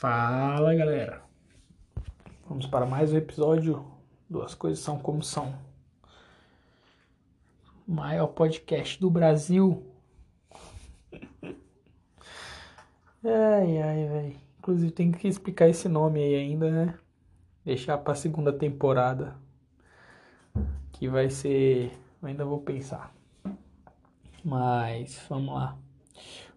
Fala galera, vamos para mais um episódio do As Coisas São Como São. Maior podcast do Brasil. Ai, ai, velho. Inclusive tem que explicar esse nome aí ainda, né? Deixar pra segunda temporada. Que vai ser. Ainda vou pensar. Mas vamos lá.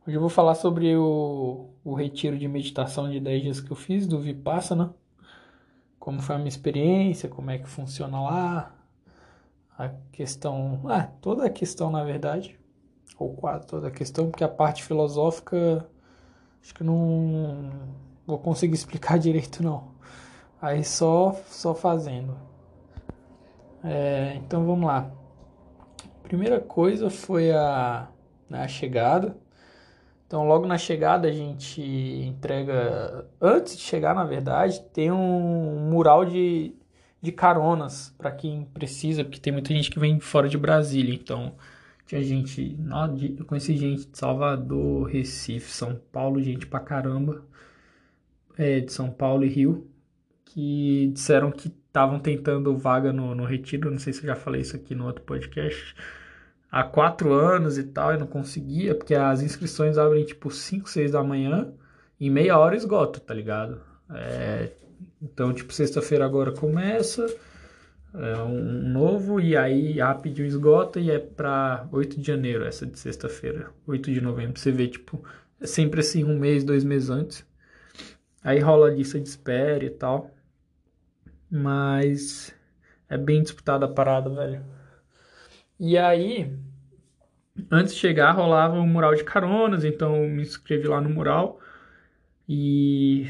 Hoje eu vou falar sobre o, o retiro de meditação de 10 dias que eu fiz do Vipassana. Como foi a minha experiência, como é que funciona lá. A questão. Ah, toda a questão na verdade. Ou quase toda a questão, porque a parte filosófica acho que não vou conseguir explicar direito não. Aí só só fazendo. É, então vamos lá. Primeira coisa foi a, né, a chegada. Então, logo na chegada, a gente entrega. Antes de chegar, na verdade, tem um mural de, de caronas para quem precisa, porque tem muita gente que vem fora de Brasília. Então, tinha gente. Eu conheci gente de Salvador, Recife, São Paulo, gente pra caramba. É, de São Paulo e Rio, que disseram que estavam tentando vaga no, no retiro. Não sei se eu já falei isso aqui no outro podcast há quatro anos e tal, e não conseguia, porque as inscrições abrem tipo 5, 6 da manhã, e meia hora esgota, tá ligado? É, então, tipo, sexta-feira agora começa, é um novo, e aí rápido esgota, e é pra 8 de janeiro, essa de sexta-feira, 8 de novembro, você vê, tipo, é sempre assim, um mês, dois meses antes. Aí rola a lista de espera e tal. Mas é bem disputada a parada, velho. E aí, antes de chegar, rolava um mural de caronas, então me inscrevi lá no mural. E,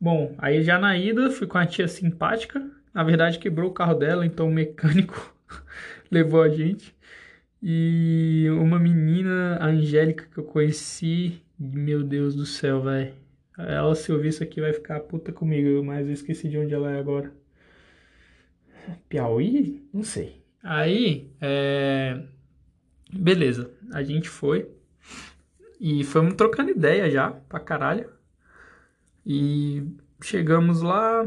bom, aí já na ida fui com a tia simpática. Na verdade, quebrou o carro dela, então o mecânico levou a gente. E uma menina, Angélica, que eu conheci, meu Deus do céu, velho. Ela, se ouvir isso aqui, vai ficar puta comigo, mas eu esqueci de onde ela é agora. Piauí? Não sei. Aí, é... beleza, a gente foi e fomos trocando ideia já pra caralho. E chegamos lá,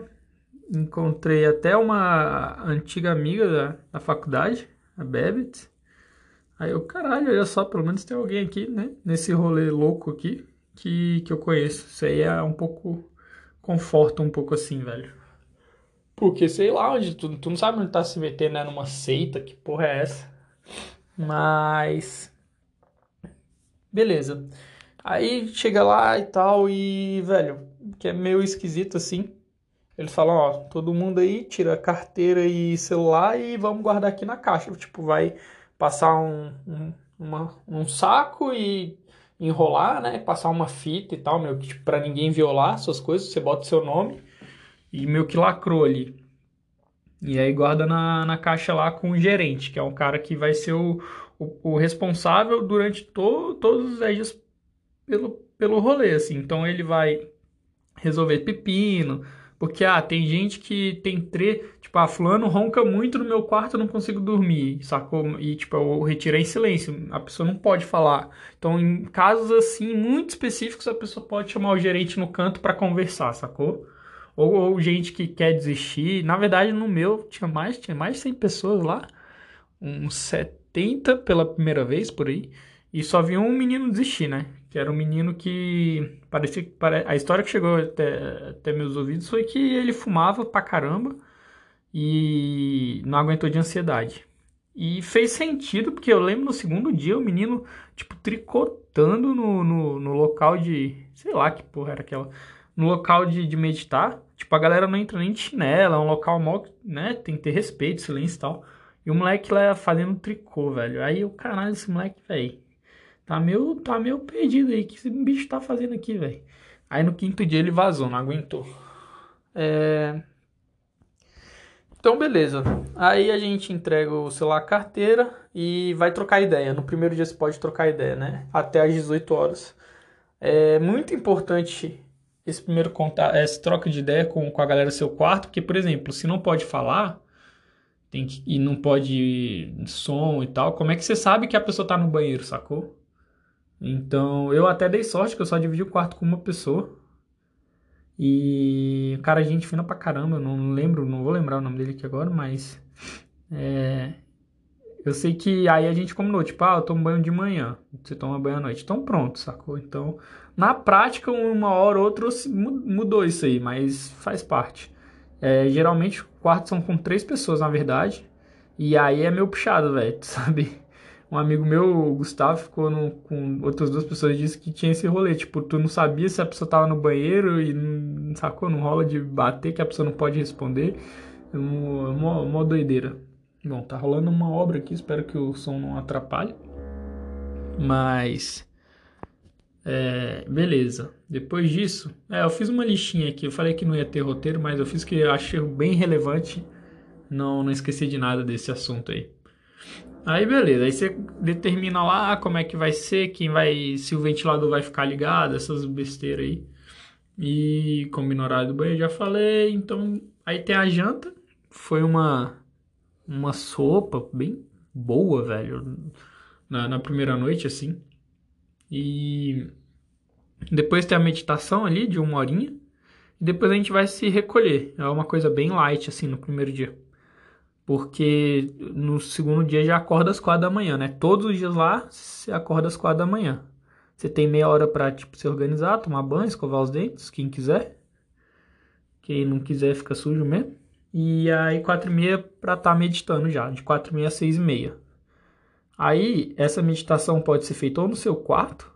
encontrei até uma antiga amiga da, da faculdade, a Bebet. Aí eu, caralho, olha só, pelo menos tem alguém aqui, né? Nesse rolê louco aqui que, que eu conheço. Isso aí é um pouco. conforta um pouco assim, velho. Porque sei lá onde tu, tu não sabe onde tá se metendo, né? Numa seita, que porra é essa? Mas. Beleza. Aí chega lá e tal, e, velho, que é meio esquisito assim. Eles falam, ó, todo mundo aí tira carteira e celular e vamos guardar aqui na caixa. Tipo, vai passar um, um, uma, um saco e enrolar, né? Passar uma fita e tal, meu, tipo, pra ninguém violar suas coisas, você bota o seu nome e meio que lacrou ali. E aí guarda na, na caixa lá com o gerente, que é um cara que vai ser o, o, o responsável durante to, todos os dias pelo, pelo rolê, assim. Então ele vai resolver pepino, porque, ah, tem gente que tem tre... Tipo, ah, fulano ronca muito no meu quarto, eu não consigo dormir, sacou? E, tipo, eu retirei em silêncio, a pessoa não pode falar. Então, em casos, assim, muito específicos, a pessoa pode chamar o gerente no canto para conversar, sacou? Ou, ou, gente que quer desistir. Na verdade, no meu tinha mais, tinha mais de 100 pessoas lá. Uns 70 pela primeira vez por aí. E só vi um menino desistir, né? Que era um menino que parecia que a história que chegou até, até meus ouvidos foi que ele fumava pra caramba e não aguentou de ansiedade. E fez sentido, porque eu lembro no segundo dia o menino, tipo, tricotando no, no, no local de. Sei lá que porra era aquela no local de, de meditar, tipo, a galera não entra nem de chinela, é um local mó, né, tem que ter respeito, silêncio e tal. E o moleque lá fazendo tricô, velho. Aí o caralho, esse moleque, velho, tá meio, tá meio perdido aí. O que esse bicho tá fazendo aqui, velho? Aí no quinto dia ele vazou, não aguentou. É... Então, beleza. Aí a gente entrega o celular, a carteira e vai trocar ideia. No primeiro dia você pode trocar ideia, né? Até às 18 horas. É muito importante esse primeiro contato, essa troca de ideia com, com a galera do seu quarto, porque, por exemplo, se não pode falar tem que, e não pode som e tal, como é que você sabe que a pessoa tá no banheiro, sacou? Então, eu até dei sorte que eu só dividi o quarto com uma pessoa. E cara, gente fina pra caramba, eu não lembro, não vou lembrar o nome dele aqui agora, mas. É, eu sei que aí a gente combinou, tipo, ah, eu tomo banho de manhã, você toma banho à noite. Então pronto, sacou? Então, na prática, uma hora ou outra mudou isso aí, mas faz parte. É, geralmente, quartos são com três pessoas, na verdade. E aí é meio puxado, velho, sabe? Um amigo meu, o Gustavo, ficou no, com outras duas pessoas e disse que tinha esse rolê. Tipo, tu não sabia se a pessoa tava no banheiro e não sacou, não rola de bater que a pessoa não pode responder. É uma, uma doideira. Bom, tá rolando uma obra aqui, espero que o som não atrapalhe. Mas. É, beleza. Depois disso, é, eu fiz uma listinha aqui. Eu falei que não ia ter roteiro, mas eu fiz que eu achei bem relevante. Não, não esqueci de nada desse assunto aí. Aí beleza, aí você determina lá como é que vai ser, quem vai, se o ventilador vai ficar ligado, essas besteiras aí. E combina o horário do banho, já falei. Então, aí tem a janta. Foi uma uma sopa bem boa, velho, na, na primeira noite assim. E depois tem a meditação ali de uma horinha. E depois a gente vai se recolher. É uma coisa bem light assim no primeiro dia. Porque no segundo dia já acorda às quatro da manhã, né? Todos os dias lá você acorda às quatro da manhã. Você tem meia hora para tipo, se organizar, tomar banho, escovar os dentes, quem quiser. Quem não quiser fica sujo mesmo. E aí quatro e meia para estar tá meditando já, de quatro e meia a seis e meia. Aí essa meditação pode ser feita ou no seu quarto,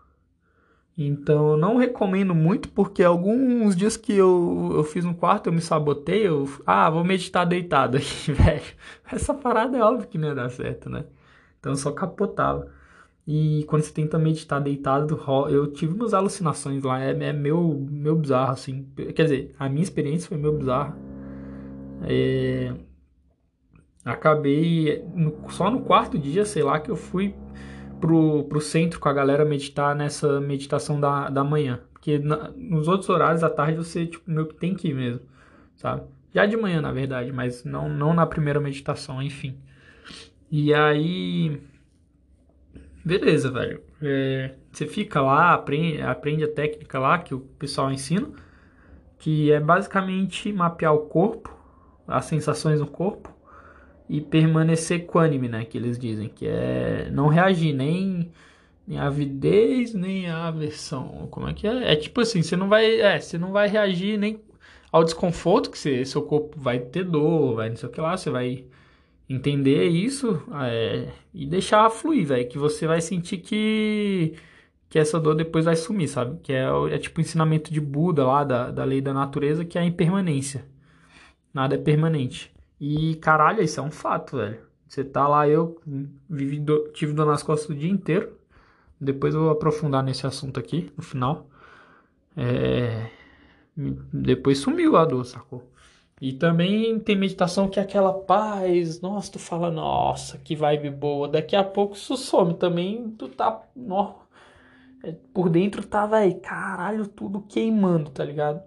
então eu não recomendo muito, porque alguns dias que eu, eu fiz no quarto, eu me sabotei, eu, ah, vou meditar deitado aqui, velho. Essa parada é óbvio que não ia dar certo, né? Então eu só capotava. E quando você tenta meditar deitado, eu tive umas alucinações lá, é, é meu, meu bizarro, assim. Quer dizer, a minha experiência foi meu bizarro. É... Acabei, só no quarto dia, sei lá, que eu fui pro, pro centro com a galera meditar nessa meditação da, da manhã. Porque na, nos outros horários da tarde você, tipo, meio que tem que ir mesmo, sabe? Já de manhã, na verdade, mas não, não na primeira meditação, enfim. E aí. Beleza, velho. É, você fica lá, aprende, aprende a técnica lá que o pessoal ensina, que é basicamente mapear o corpo, as sensações no corpo, e permanecer equânime, né? Que eles dizem, que é não reagir nem, nem avidez, nem a aversão. Como é que é? É tipo assim, você não vai, é, você não vai reagir nem ao desconforto que você, seu corpo vai ter dor, vai não sei o que lá, você vai entender isso é, e deixar fluir, velho, que você vai sentir que que essa dor depois vai sumir, sabe? Que é, é tipo o ensinamento de Buda lá da, da lei da natureza, que é a impermanência. Nada é permanente. E caralho, isso é um fato, velho. Você tá lá, eu vivi do, tive dor nas costas o dia inteiro. Depois eu vou aprofundar nesse assunto aqui no final. É... Depois sumiu a dor, sacou? E também tem meditação que é aquela paz. Nossa, tu fala, nossa, que vibe boa. Daqui a pouco isso some também. Tu tá. É, por dentro tá, velho, caralho, tudo queimando, tá ligado?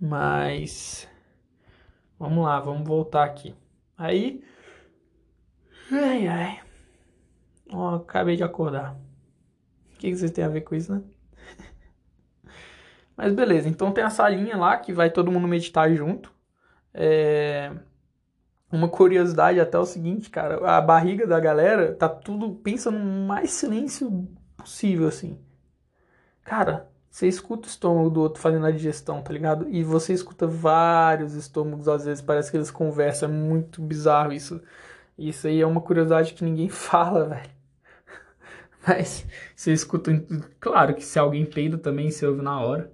Mas. Vamos lá, vamos voltar aqui. Aí. Ai, ai. Ó, acabei de acordar. O que, que vocês têm a ver com isso, né? Mas beleza, então tem a salinha lá que vai todo mundo meditar junto. É... Uma curiosidade até o seguinte, cara, a barriga da galera tá tudo, pensa no mais silêncio possível, assim. Cara, você escuta o estômago do outro fazendo a digestão, tá ligado? E você escuta vários estômagos, às vezes parece que eles conversam, é muito bizarro isso. Isso aí é uma curiosidade que ninguém fala, velho. Mas você escuta. Claro que se alguém peida também, você ouve na hora.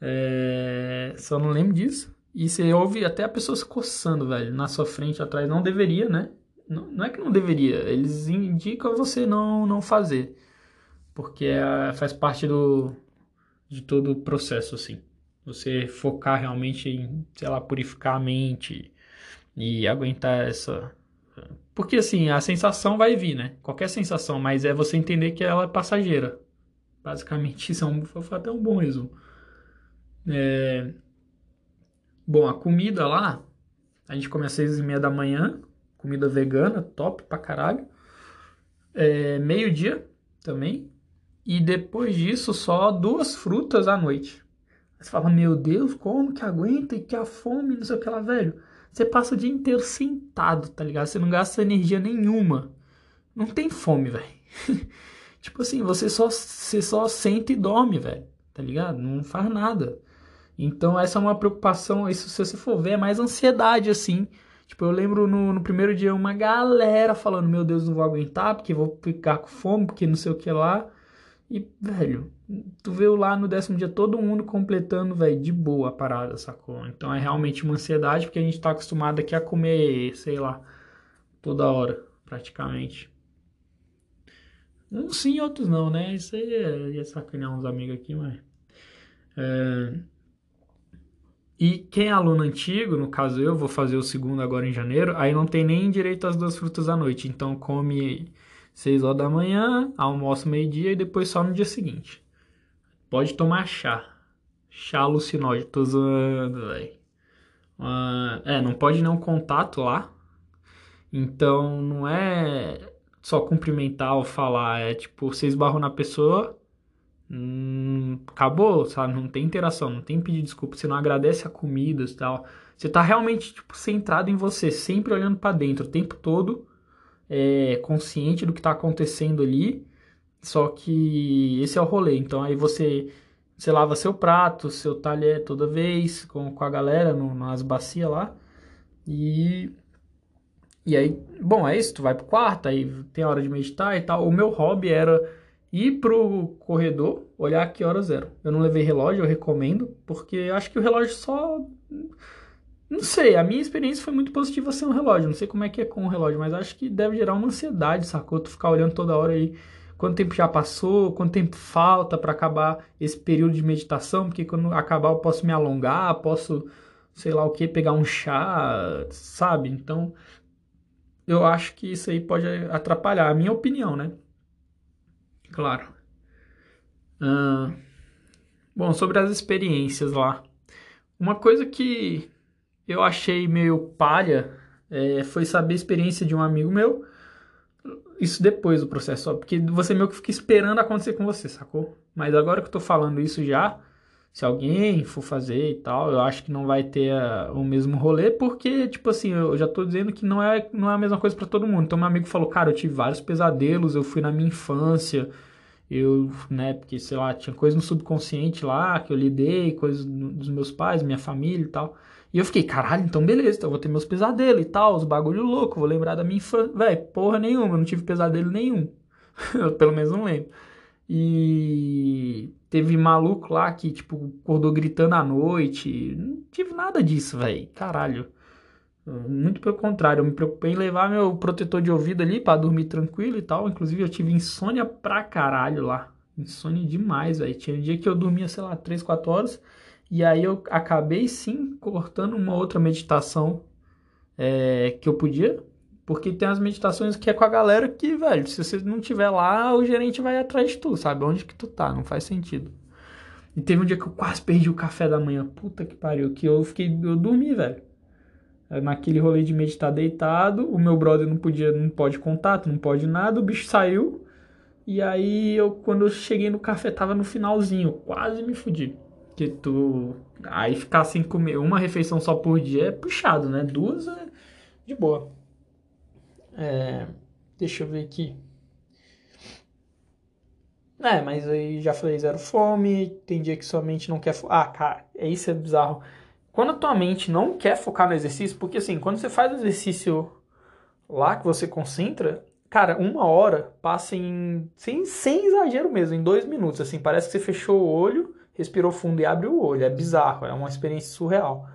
É... Só não lembro disso. E você ouve até a pessoa se coçando, velho, na sua frente, atrás. Não deveria, né? Não, não é que não deveria. Eles indicam você não, não fazer. Porque é, faz parte do, de todo o processo, assim. Você focar realmente em, sei lá, purificar a mente e aguentar essa. Porque assim, a sensação vai vir, né? Qualquer sensação, mas é você entender que ela é passageira. Basicamente, isso é um, foi até um bom resumo. É... Bom, a comida lá, a gente come às seis e meia da manhã, comida vegana, top pra caralho. É... Meio-dia também, e depois disso, só duas frutas à noite. Você fala, meu Deus, como que aguenta e que a fome, não sei o que lá, velho. Você passa o dia inteiro sentado, tá ligado? Você não gasta energia nenhuma. Não tem fome, velho. tipo assim, você só, você só senta e dorme, velho. Tá ligado? Não faz nada. Então essa é uma preocupação, isso se você for ver, é mais ansiedade, assim. Tipo, eu lembro no, no primeiro dia uma galera falando, meu Deus, não vou aguentar, porque vou ficar com fome, porque não sei o que lá. E, velho, tu vê lá no décimo dia todo mundo completando, velho, de boa a parada, sacou? Então é realmente uma ansiedade, porque a gente tá acostumado aqui a comer, sei lá, toda hora, praticamente. Uns sim, outros não, né? Isso aí é, ia sacanear uns amigos aqui, mas. É... E quem é aluno antigo, no caso eu, vou fazer o segundo agora em janeiro, aí não tem nem direito às duas frutas à noite. Então come 6 horas da manhã, almoço meio-dia e depois só no dia seguinte. Pode tomar chá. Chá alucinógeno, tô zoando, velho. Uh, é, não pode nenhum contato lá. Então não é só cumprimentar ou falar, é tipo, você esbarrou na pessoa, hum, acabou, sabe? Não tem interação, não tem pedir desculpa, você não agradece a comida e tal. Você tá realmente, tipo, centrado em você, sempre olhando para dentro o tempo todo é, consciente do que está acontecendo ali. Só que esse é o rolê. Então aí você, você lava seu prato, seu talher toda vez com, com a galera no, nas bacias lá. E, e aí, bom, é isso. Tu vai pro quarto, aí tem hora de meditar e tal. O meu hobby era ir pro corredor, olhar que horas eram. Eu não levei relógio, eu recomendo, porque acho que o relógio só não sei, a minha experiência foi muito positiva sem o relógio. Não sei como é que é com o relógio, mas acho que deve gerar uma ansiedade, sacou? Tu ficar olhando toda hora aí quanto tempo já passou, quanto tempo falta para acabar esse período de meditação, porque quando acabar eu posso me alongar, posso, sei lá o que, pegar um chá, sabe? Então, eu acho que isso aí pode atrapalhar, a minha opinião, né? Claro. Bom, sobre as experiências lá. Uma coisa que eu achei meio palha é, foi saber a experiência de um amigo meu. Isso depois do processo, porque você meio que fica esperando acontecer com você, sacou? Mas agora que eu tô falando isso já, se alguém for fazer e tal, eu acho que não vai ter a, o mesmo rolê, porque, tipo assim, eu já tô dizendo que não é, não é a mesma coisa para todo mundo. Então, meu amigo falou, cara, eu tive vários pesadelos, eu fui na minha infância, eu, né, porque, sei lá, tinha coisa no subconsciente lá que eu lidei, coisas dos meus pais, minha família e tal. E eu fiquei, caralho, então beleza, então eu vou ter meus pesadelos e tal, os bagulho louco, vou lembrar da minha infância. Véi, porra nenhuma, eu não tive pesadelo nenhum. eu pelo menos não lembro. E teve maluco lá que, tipo, acordou gritando à noite. Não tive nada disso, velho. Caralho. Muito pelo contrário, eu me preocupei em levar meu protetor de ouvido ali para dormir tranquilo e tal. Inclusive, eu tive insônia pra caralho lá. Insônia demais, velho. Tinha um dia que eu dormia, sei lá, 3, 4 horas. E aí eu acabei sim cortando uma outra meditação é, que eu podia, porque tem as meditações que é com a galera que, velho, se você não tiver lá, o gerente vai atrás de tu, sabe? Onde que tu tá, não faz sentido. E teve um dia que eu quase perdi o café da manhã, puta que pariu, que eu fiquei, eu dormi, velho. É, naquele rolê de meditar deitado, o meu brother não podia, não pode contato, não pode nada, o bicho saiu. E aí eu, quando eu cheguei no café, tava no finalzinho, quase me fudi que tu. Aí ficar sem comer uma refeição só por dia é puxado, né? Duas é de boa. É, deixa eu ver aqui. É, mas aí já falei zero fome, tem dia que sua mente não quer. Ah, cara, é isso é bizarro. Quando a tua mente não quer focar no exercício, porque assim, quando você faz o exercício lá que você concentra, cara, uma hora passa em. Sem, sem exagero mesmo, em dois minutos. Assim, parece que você fechou o olho respirou fundo e abre o olho. É bizarro, é uma experiência surreal.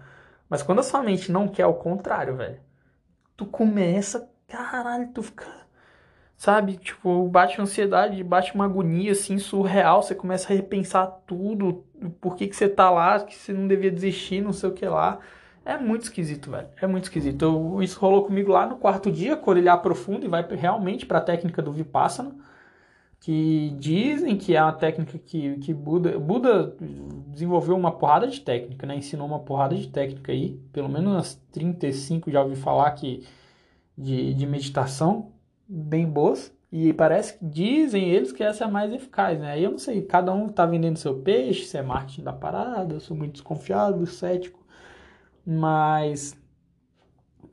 Mas quando a sua mente não quer o contrário, velho, tu começa, caralho, tu fica, sabe, tipo, bate ansiedade, bate uma agonia assim surreal, você começa a repensar tudo, por que que você tá lá, que você não devia desistir, não sei o que lá. É muito esquisito, velho. É muito esquisito. Eu, isso rolou comigo lá no quarto dia, ele aprofunda e vai realmente para a técnica do Vipassana que dizem que é uma técnica que, que Buda, Buda desenvolveu uma porrada de técnica, né? Ensinou uma porrada de técnica aí, pelo menos umas 35 já ouvi falar que de, de meditação, bem boas. E parece que dizem eles que essa é a mais eficaz, né? Aí eu não sei, cada um tá vendendo seu peixe, se é marketing da parada, eu sou muito desconfiado, cético. Mas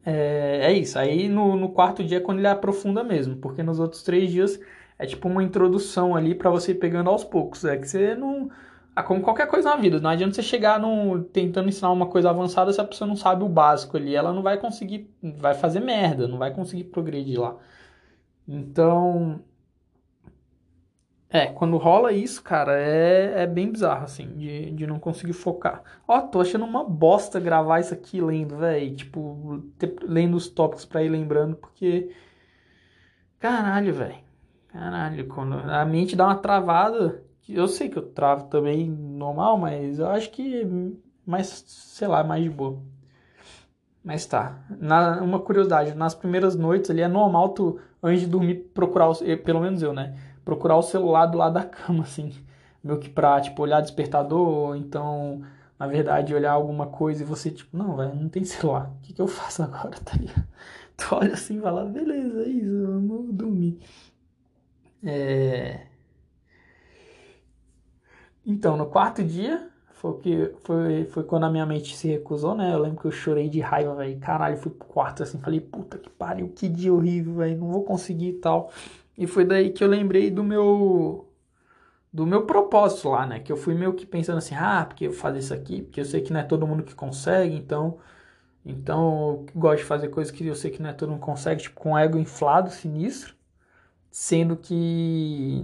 é, é isso. Aí no, no quarto dia é quando ele aprofunda mesmo, porque nos outros três dias é tipo uma introdução ali para você ir pegando aos poucos. É que você não. Ah, como qualquer coisa na vida, não adianta você chegar no, tentando ensinar uma coisa avançada se a pessoa não sabe o básico ali. Ela não vai conseguir, vai fazer merda, não vai conseguir progredir lá. Então, é, quando rola isso, cara, é, é bem bizarro, assim, de, de não conseguir focar. Ó, tô achando uma bosta gravar isso aqui lendo, velho. Tipo, lendo os tópicos pra ir lembrando, porque. Caralho, velho. Caralho, quando a mente dá uma travada. Eu sei que eu travo também normal, mas eu acho que mais, sei lá, mais de boa. Mas tá. Na, uma curiosidade, nas primeiras noites ali é normal tu, antes de dormir, procurar, os, pelo menos eu, né? procurar o celular do lado da cama, assim. Meio que pra, tipo, olhar despertador, ou então, na verdade, olhar alguma coisa e você, tipo, não, velho, não tem celular. O que, que eu faço agora, tá ligado? Tu olha assim e fala, beleza, é isso, vamos dormir. É... Então, no quarto dia, foi, que, foi, foi quando a minha mente se recusou, né? Eu lembro que eu chorei de raiva, velho. Caralho, fui pro quarto assim, falei, puta que pariu, que dia horrível, velho, não vou conseguir e tal. E foi daí que eu lembrei do meu do meu propósito lá, né? Que eu fui meio que pensando assim, ah, porque eu fazer isso aqui, porque eu sei que não é todo mundo que consegue, então então eu gosto de fazer coisas que eu sei que não é todo mundo consegue, tipo com ego inflado, sinistro, sendo que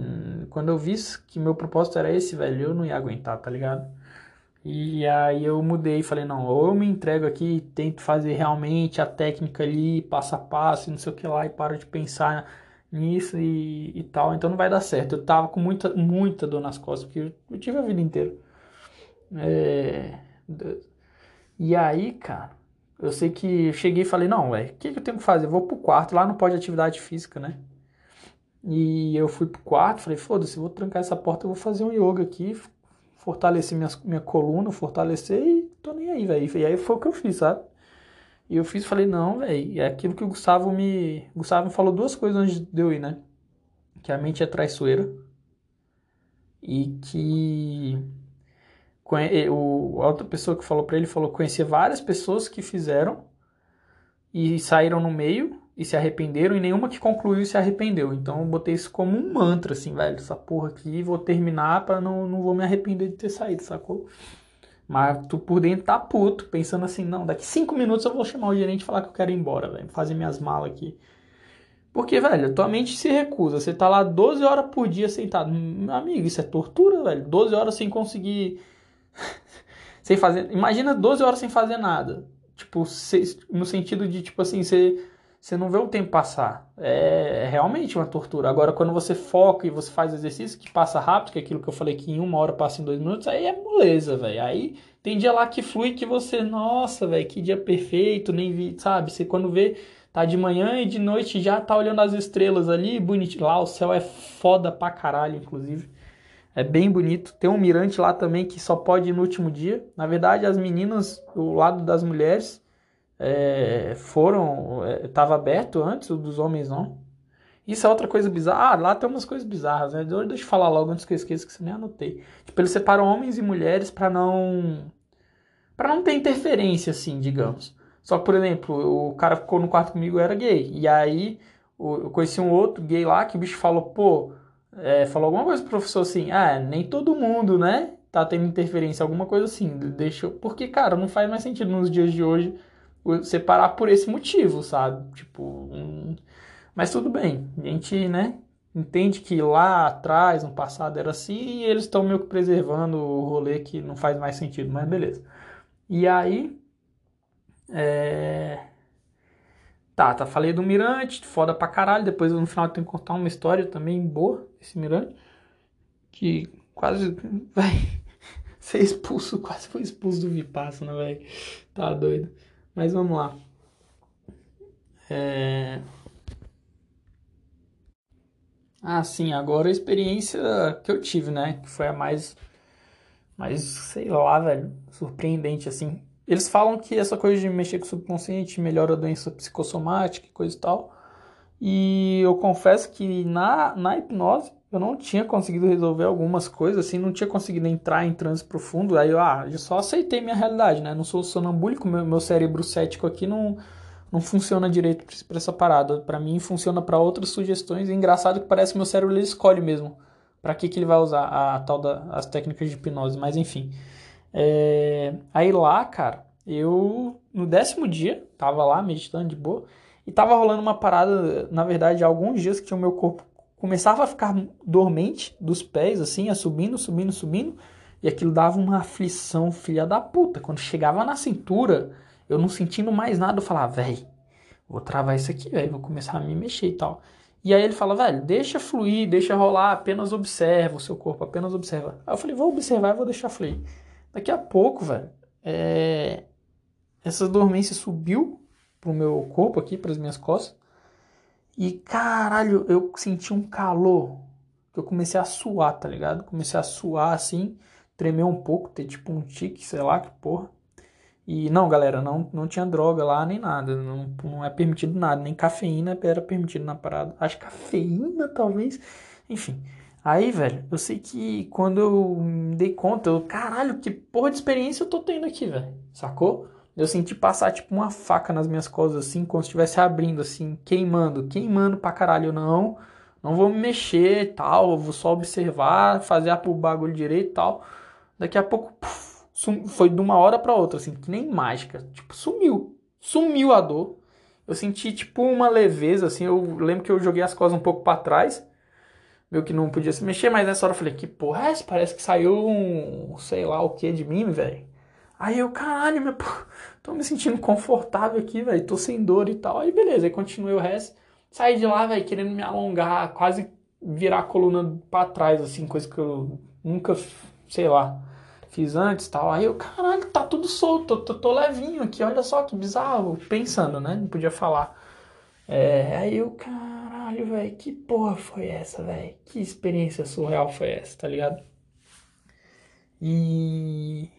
quando eu vi que meu propósito era esse, velho, eu não ia aguentar, tá ligado? E aí eu mudei falei, não, ou eu me entrego aqui, tento fazer realmente a técnica ali, passo a passo, não sei o que lá, e paro de pensar nisso e, e tal, então não vai dar certo. Eu tava com muita, muita dor nas costas, porque eu, tive a vida inteira. É... E aí, cara, eu sei que eu cheguei e falei, não, velho, o que, que eu tenho que fazer? Eu vou pro quarto, lá não pode atividade física, né? E eu fui pro quarto, falei, foda-se, vou trancar essa porta, eu vou fazer um yoga aqui, fortalecer minha, minha coluna, fortalecer e tô nem aí, velho. E aí foi o que eu fiz, sabe? E eu fiz falei, não, velho, é aquilo que o Gustavo me. O Gustavo me falou duas coisas antes de eu ir, né? Que a mente é traiçoeira. E que. O, a outra pessoa que falou para ele falou: conhecia várias pessoas que fizeram e saíram no meio e se arrependeram, e nenhuma que concluiu se arrependeu. Então eu botei isso como um mantra, assim, velho, essa porra aqui, vou terminar para não, não vou me arrepender de ter saído, sacou? Mas tu por dentro tá puto, pensando assim, não, daqui cinco minutos eu vou chamar o gerente e falar que eu quero ir embora, velho. Fazer minhas malas aqui. Porque, velho, tua mente se recusa. Você tá lá 12 horas por dia sentado. Meu amigo, isso é tortura, velho. 12 horas sem conseguir. sem fazer. Imagina 12 horas sem fazer nada. Tipo, no sentido de, tipo assim, você você não vê o tempo passar. É, é, realmente uma tortura. Agora, quando você foca e você faz exercício que passa rápido, que é aquilo que eu falei que em uma hora passa em dois minutos, aí é moleza, velho. Aí tem dia lá que flui que você, nossa, velho, que dia perfeito, nem vi, sabe? Você quando vê, tá de manhã e de noite já tá olhando as estrelas ali, bonito. Lá o céu é foda pra caralho, inclusive. É bem bonito. Tem um mirante lá também que só pode ir no último dia. Na verdade, as meninas, o lado das mulheres, é, foram. Estava é, aberto antes, o dos homens não. Isso é outra coisa bizarra. Ah, lá tem umas coisas bizarras, né? Deixa eu falar logo antes que eu esqueça que você nem anotei. Tipo, eles separam homens e mulheres para não. para não ter interferência, assim, digamos. Só que, por exemplo, o cara ficou no quarto comigo era gay. E aí eu conheci um outro gay lá que o bicho falou, pô. É, falou alguma coisa pro professor assim, ah, nem todo mundo, né? Tá tendo interferência, alguma coisa assim. Deixa Porque, cara, não faz mais sentido nos dias de hoje separar por esse motivo, sabe? Tipo, um... mas tudo bem. A gente, né, entende que lá atrás, no passado era assim, e eles estão meio que preservando o rolê que não faz mais sentido, mas beleza. E aí, é... Tá, tá, falei do Mirante, foda pra caralho. Depois no final eu tenho que contar uma história também boa desse Mirante. Que quase vai ser expulso, quase foi expulso do Vipassana, velho. Tá doido. Mas vamos lá. É... Ah, sim, agora a experiência que eu tive, né? Que foi a mais, mais, sei lá, velho, surpreendente, assim. Eles falam que essa coisa de mexer com o subconsciente melhora a doença psicossomática e coisa e tal. E eu confesso que na, na hipnose eu não tinha conseguido resolver algumas coisas, assim, não tinha conseguido entrar em transe profundo. Aí eu, ah, eu só aceitei minha realidade, né? Não sou sonambúlico, meu, meu cérebro cético aqui não, não funciona direito para essa parada. Para mim funciona para outras sugestões. E engraçado que parece que meu cérebro ele escolhe mesmo para que, que ele vai usar a, a tal da, as técnicas de hipnose, mas enfim. É... Aí lá, cara, eu no décimo dia tava lá meditando de boa e tava rolando uma parada, na verdade, há alguns dias que o meu corpo começava a ficar dormente dos pés, assim, a subindo, subindo, subindo, e aquilo dava uma aflição, filha da puta. Quando chegava na cintura, eu não sentindo mais nada, eu falava, velho, vou travar isso aqui, velho, vou começar a me mexer e tal. E aí ele fala, velho, deixa fluir, deixa rolar, apenas observa o seu corpo, apenas observa. Aí eu falei, vou observar e vou deixar fluir. Daqui a pouco, velho, é... essa dormência subiu pro meu corpo aqui, para as minhas costas. E caralho, eu senti um calor. Que eu comecei a suar, tá ligado? Comecei a suar assim, tremer um pouco, ter tipo um tique, sei lá que porra. E não, galera, não, não tinha droga lá nem nada. Não, não é permitido nada. Nem cafeína era permitido na parada. Acho que cafeína, talvez. Enfim. Aí, velho, eu sei que quando eu me dei conta, eu, caralho, que porra de experiência eu tô tendo aqui, velho. Sacou? Eu senti passar tipo uma faca nas minhas costas, assim, como se estivesse abrindo, assim, queimando, queimando pra caralho. Não, não vou me mexer e tal, vou só observar, fazer o bagulho direito e tal. Daqui a pouco, Sum, foi de uma hora para outra, assim, que nem mágica. Tipo, sumiu. Sumiu a dor. Eu senti, tipo, uma leveza, assim. Eu lembro que eu joguei as costas um pouco para trás. Meio que não podia se mexer, mas nessa hora eu falei, que porra é? Parece que saiu um, sei lá o que de mim, velho. Aí eu, caralho, meu, pô, tô me sentindo confortável aqui, velho. Tô sem dor e tal. Aí beleza, aí continuei o resto. Saí de lá, velho, querendo me alongar, quase virar a coluna para trás, assim, coisa que eu nunca, sei lá fiz antes tal. Aí eu, caralho, tá tudo solto, tô, tô levinho aqui, olha só que bizarro. Pensando, né? Não podia falar. É, aí eu, caralho, velho, que porra foi essa, velho? Que experiência surreal foi essa, tá ligado? E.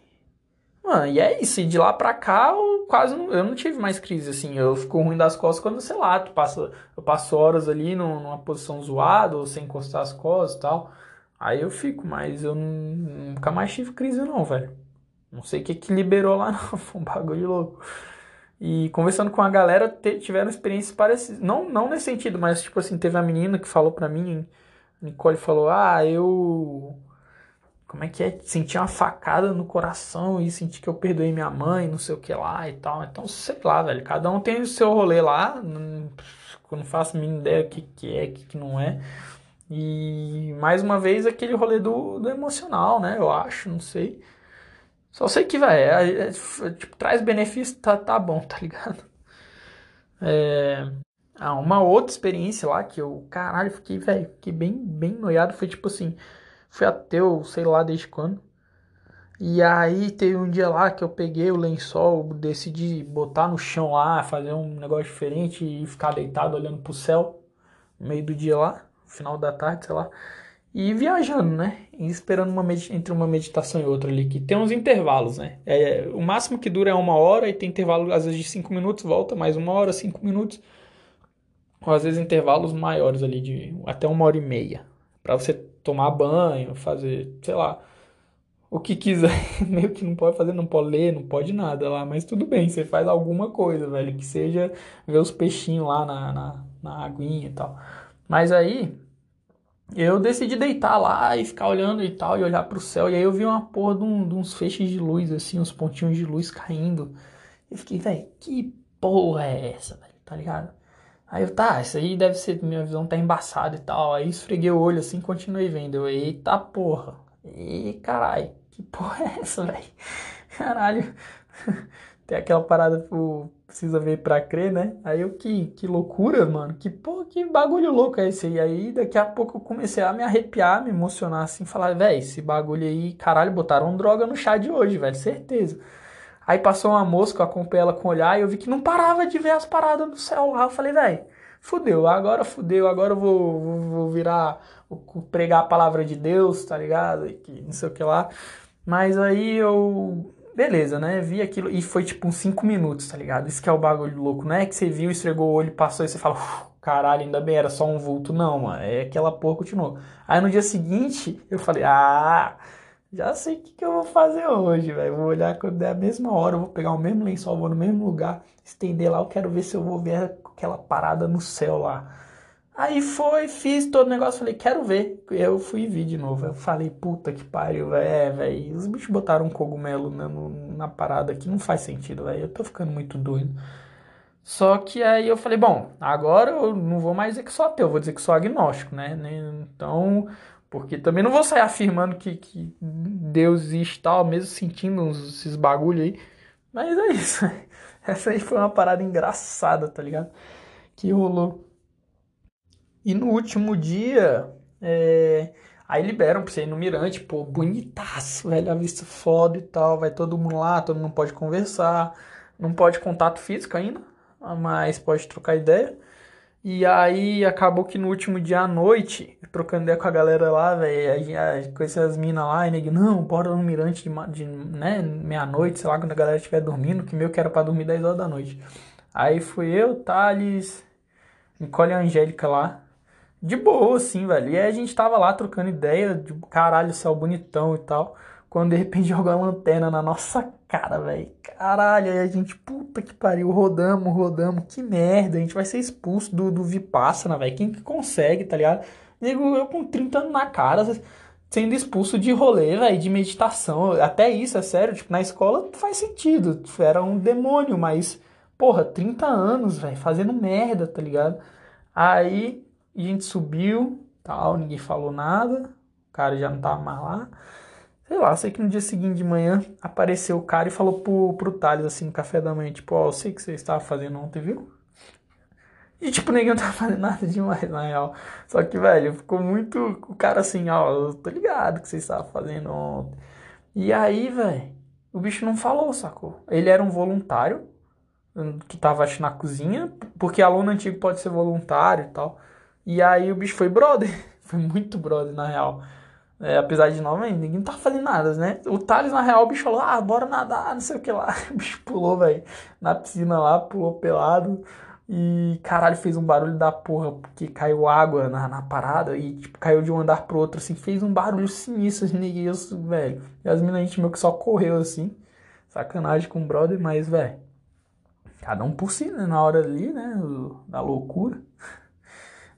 Mano, e é isso. E de lá pra cá, eu quase não, eu não tive mais crise, assim. Eu fico ruim das costas quando, sei lá, tu passa, eu passo horas ali numa posição zoada, ou sem encostar as costas e tal. Aí eu fico, mas eu nunca mais tive crise não, velho. Não sei o que que liberou lá não, foi um bagulho louco. E conversando com a galera, tiveram experiências parecidas. Não, não nesse sentido, mas tipo assim, teve a menina que falou pra mim, Nicole falou, ah, eu... Como é que é? Senti uma facada no coração e senti que eu perdoei minha mãe, não sei o que lá e tal. Então, sei lá, velho. Cada um tem o seu rolê lá. Não, não faço a mínima ideia o que, que é, o que, que não é. E mais uma vez aquele rolê do, do emocional, né? Eu acho, não sei. Só sei que, vai é, é, tipo, traz benefício, tá, tá bom, tá ligado? É... Ah, uma outra experiência lá que eu, caralho, fiquei, velho, fiquei bem, bem noiado. Foi tipo assim, fui ateu, sei lá desde quando. E aí teve um dia lá que eu peguei o lençol, decidi botar no chão lá, fazer um negócio diferente e ficar deitado olhando pro céu no meio do dia lá final da tarde, sei lá, e viajando, né? E esperando uma entre uma meditação e outra ali, que tem uns intervalos, né? É, o máximo que dura é uma hora e tem intervalo às vezes de cinco minutos, volta mais uma hora, cinco minutos, ou às vezes intervalos maiores ali de até uma hora e meia, para você tomar banho, fazer, sei lá, o que quiser, meio que não pode fazer, não pode ler, não pode nada lá, mas tudo bem, você faz alguma coisa, velho, que seja ver os peixinhos lá na, na, na aguinha e tal. Mas aí eu decidi deitar lá e ficar olhando e tal, e olhar pro céu. E aí eu vi uma porra de, um, de uns feixes de luz, assim, uns pontinhos de luz caindo. E fiquei, velho, que porra é essa, velho? Tá ligado? Aí eu, tá, isso aí deve ser, minha visão tá embaçada e tal. Aí esfreguei o olho assim continuei vendo. Eita porra. E caralho, que porra é essa, velho? Caralho. Tem aquela parada pro precisa ver pra crer, né? Aí eu, que, que loucura, mano. Que, pô, que bagulho louco é esse aí? Aí daqui a pouco eu comecei a me arrepiar, me emocionar assim, falar, velho, esse bagulho aí, caralho, botaram droga no chá de hoje, velho, certeza. Aí passou uma moça, eu acompanhei ela com o olhar e eu vi que não parava de ver as paradas do céu lá. Eu falei, velho, fudeu, agora fudeu, agora eu vou, vou, vou virar, vou pregar a palavra de Deus, tá ligado? E que não sei o que lá. Mas aí eu Beleza, né? Vi aquilo e foi tipo uns 5 minutos, tá ligado? Isso que é o bagulho louco, não é que você viu, esfregou o olho, passou e você fala, caralho, ainda bem, era só um vulto. Não, mano, é aquela porra continuou. Aí no dia seguinte, eu falei, ah, já sei o que, que eu vou fazer hoje, velho. Vou olhar quando der a mesma hora, eu vou pegar o mesmo lençol, vou no mesmo lugar, estender lá, eu quero ver se eu vou ver aquela parada no céu lá. Aí foi, fiz todo o negócio, falei, quero ver. Eu fui e vi de novo. Eu falei, puta que pariu, velho. É, velho. Os bichos botaram um cogumelo na, na parada aqui, não faz sentido, velho. Eu tô ficando muito doido. Só que aí eu falei, bom, agora eu não vou mais dizer que sou ateu, vou dizer que sou agnóstico, né? Então, porque também não vou sair afirmando que, que Deus existe tal, mesmo sentindo uns, esses bagulho aí. Mas é isso. Essa aí foi uma parada engraçada, tá ligado? Que rolou. E no último dia, é... aí liberam pra você ir no Mirante, pô, bonitaço, velho, a vista foda e tal. Vai todo mundo lá, todo mundo pode conversar. Não pode contato físico ainda, mas pode trocar ideia. E aí acabou que no último dia à noite, trocando ideia com a galera lá, velho, com essas minas lá, e nego, não, bora no mirante de, de né, meia-noite, sei lá, quando a galera estiver dormindo, que meu que era pra dormir 10 horas da noite. Aí fui eu, Thales, Nicole e Angélica lá, de boa, assim, velho. E aí a gente tava lá trocando ideia, de caralho, céu bonitão e tal. Quando de repente jogou a lanterna na nossa cara, velho. Caralho, aí a gente, puta que pariu, rodamos, rodamos, que merda. A gente vai ser expulso do, do Vipassana, velho. Quem que consegue, tá ligado? Digo, eu com 30 anos na cara, sendo expulso de rolê, velho, de meditação. Até isso, é sério, tipo, na escola faz sentido. Era um demônio, mas, porra, 30 anos, velho, fazendo merda, tá ligado? Aí a gente subiu, tal, ninguém falou nada, o cara já não tava mais lá. Sei lá, sei que no dia seguinte de manhã apareceu o cara e falou pro, pro Thales, assim, no café da manhã, tipo, ó, oh, eu sei que você estava fazendo ontem, viu? E, tipo, ninguém tava fazendo nada demais, na real. Só que, velho, ficou muito o cara assim, ó, eu tô ligado que você estava fazendo ontem. E aí, velho, o bicho não falou, sacou? Ele era um voluntário hum, que tava, acho, na cozinha, porque aluno antigo pode ser voluntário e tal. E aí o bicho foi brother. Foi muito brother, na real. É, apesar de não, ninguém tá fazendo nada, né? O Thales, na real, o bicho falou, ah, bora nadar, não sei o que lá. O bicho pulou, velho, na piscina lá, pulou pelado. E, caralho, fez um barulho da porra, porque caiu água na, na parada e, tipo, caiu de um andar pro outro, assim, fez um barulho sinistro, assim, isso, velho. E as meninas, a gente meio que só correu, assim. Sacanagem com o brother, mas, velho, cada um por si, né? Na hora ali, né? Da loucura.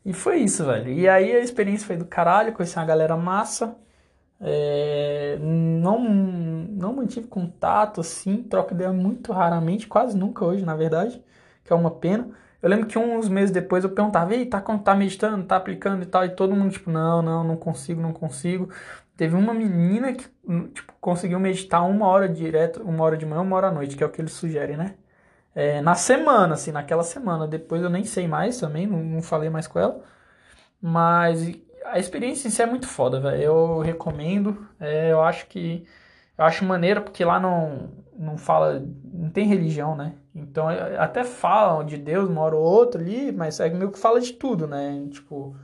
E foi isso, velho. E aí a experiência foi do caralho, conheci uma galera massa. É, não, não mantive contato, assim, troca ideia muito raramente, quase nunca hoje, na verdade, que é uma pena. Eu lembro que uns meses depois eu perguntava, ei, tá, tá meditando, tá aplicando e tal, e todo mundo, tipo, não, não, não consigo, não consigo. Teve uma menina que, tipo, conseguiu meditar uma hora direto, uma hora de manhã, uma hora à noite, que é o que eles sugerem, né? É, na semana, assim, naquela semana. Depois eu nem sei mais também, não, não falei mais com ela. Mas a experiência em si é muito foda, velho. Eu recomendo. É, eu acho que. Eu acho maneiro porque lá não, não fala. Não tem religião, né? Então até falam de Deus uma hora ou outra ali, mas é meio que fala de tudo, né? Tipo.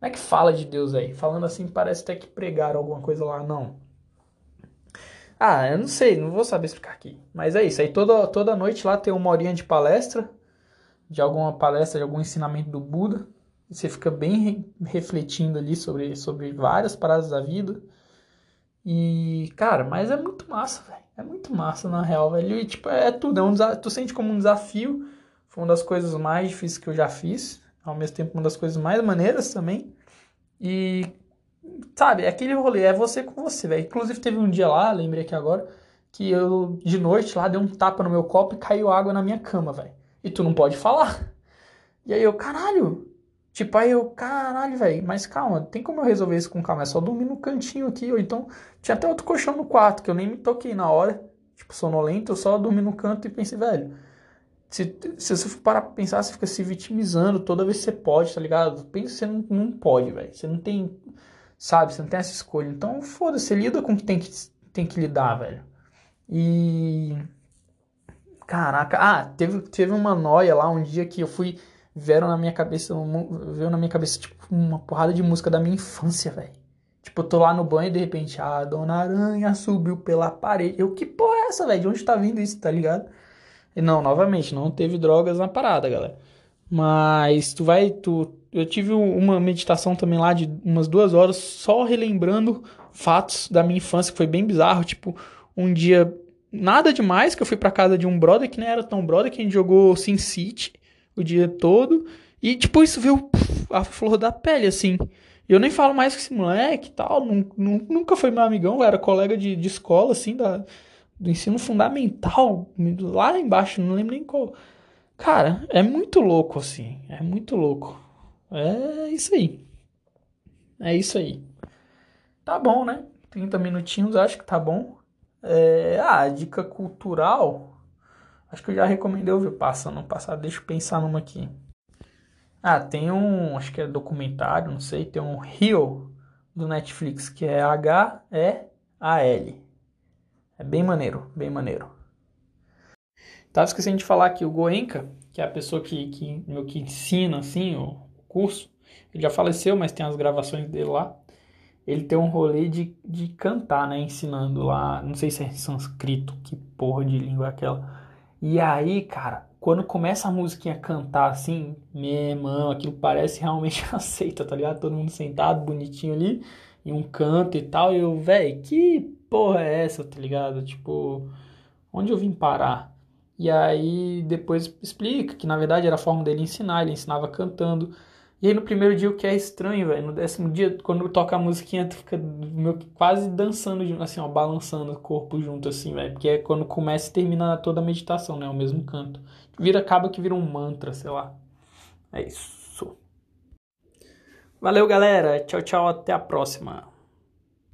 Não é que fala de Deus aí. Falando assim, parece até que pregaram alguma coisa lá. Não. Ah, eu não sei, não vou saber explicar aqui. Mas é isso. Aí toda, toda noite lá tem uma horinha de palestra, de alguma palestra, de algum ensinamento do Buda. E você fica bem re refletindo ali sobre, sobre várias paradas da vida. E, cara, mas é muito massa, velho. É muito massa, na real, velho. E, tipo, é tudo. É um tu sente como um desafio. Foi uma das coisas mais difíceis que eu já fiz. Ao mesmo tempo, uma das coisas mais maneiras também. E, Sabe, é aquele rolê, é você com você, velho. Inclusive teve um dia lá, lembrei aqui agora, que eu de noite lá dei um tapa no meu copo e caiu água na minha cama, velho. E tu não pode falar. E aí eu, caralho. Tipo, aí eu, caralho, velho, mas calma, tem como eu resolver isso com calma? É só dormir no cantinho aqui, ou então tinha até outro colchão no quarto, que eu nem me toquei na hora, tipo, sonolento, eu só dormi no canto e pensei, velho, se, se você for parar pra pensar, você fica se vitimizando toda vez que você pode, tá ligado? Pensa que você não, não pode, velho. Você não tem sabe? Você não tem essa escolha. Então, foda-se, lida com o que tem que, tem que lidar, velho. E. Caraca, ah, teve, teve uma noia lá um dia que eu fui. Vieram na minha cabeça, veio na minha cabeça, tipo, uma porrada de música da minha infância, velho. Tipo, eu tô lá no banho e de repente, a Dona Aranha subiu pela parede. Eu, que porra é essa, velho? De onde tá vindo isso, tá ligado? E não, novamente, não teve drogas na parada, galera. Mas tu vai, tu, eu tive uma meditação também lá de umas duas horas só relembrando fatos da minha infância que foi bem bizarro, tipo um dia nada demais que eu fui para casa de um brother que nem era tão brother que a gente jogou Sin City o dia todo e tipo isso veio a flor da pele assim. Eu nem falo mais com esse moleque e tal, nunca foi meu amigão, era colega de, de escola assim da do ensino fundamental, lá embaixo, não lembro nem qual Cara, é muito louco assim. É muito louco. É isso aí. É isso aí. Tá bom, né? 30 minutinhos, acho que tá bom. É, ah, dica cultural. Acho que eu já recomendei ouvir passando passado. Deixa eu pensar numa aqui. Ah, tem um, acho que é documentário, não sei, tem um Rio do Netflix que é H-E-A-L. É bem maneiro, bem maneiro. Tava esquecendo de falar que o Goenka, que é a pessoa que, que, que ensina assim, o curso, ele já faleceu, mas tem as gravações dele lá. Ele tem um rolê de, de cantar, né? Ensinando lá, não sei se é sânscrito, que porra de língua é aquela. E aí, cara, quando começa a musiquinha a cantar assim, meu irmão, aquilo parece realmente aceita, tá ligado? Todo mundo sentado, bonitinho ali, e um canto e tal. E eu, velho, que porra é essa, tá ligado? Tipo, onde eu vim parar? E aí depois explica que na verdade era a forma dele ensinar, ele ensinava cantando. E aí no primeiro dia o que é estranho, velho, no décimo dia, quando toca a musiquinha, tu fica que quase dançando, assim, ó, balançando o corpo junto, assim, velho. Porque é quando começa e termina toda a meditação, né? O mesmo canto. Vira, acaba que vira um mantra, sei lá. É isso. Valeu, galera. Tchau, tchau. Até a próxima.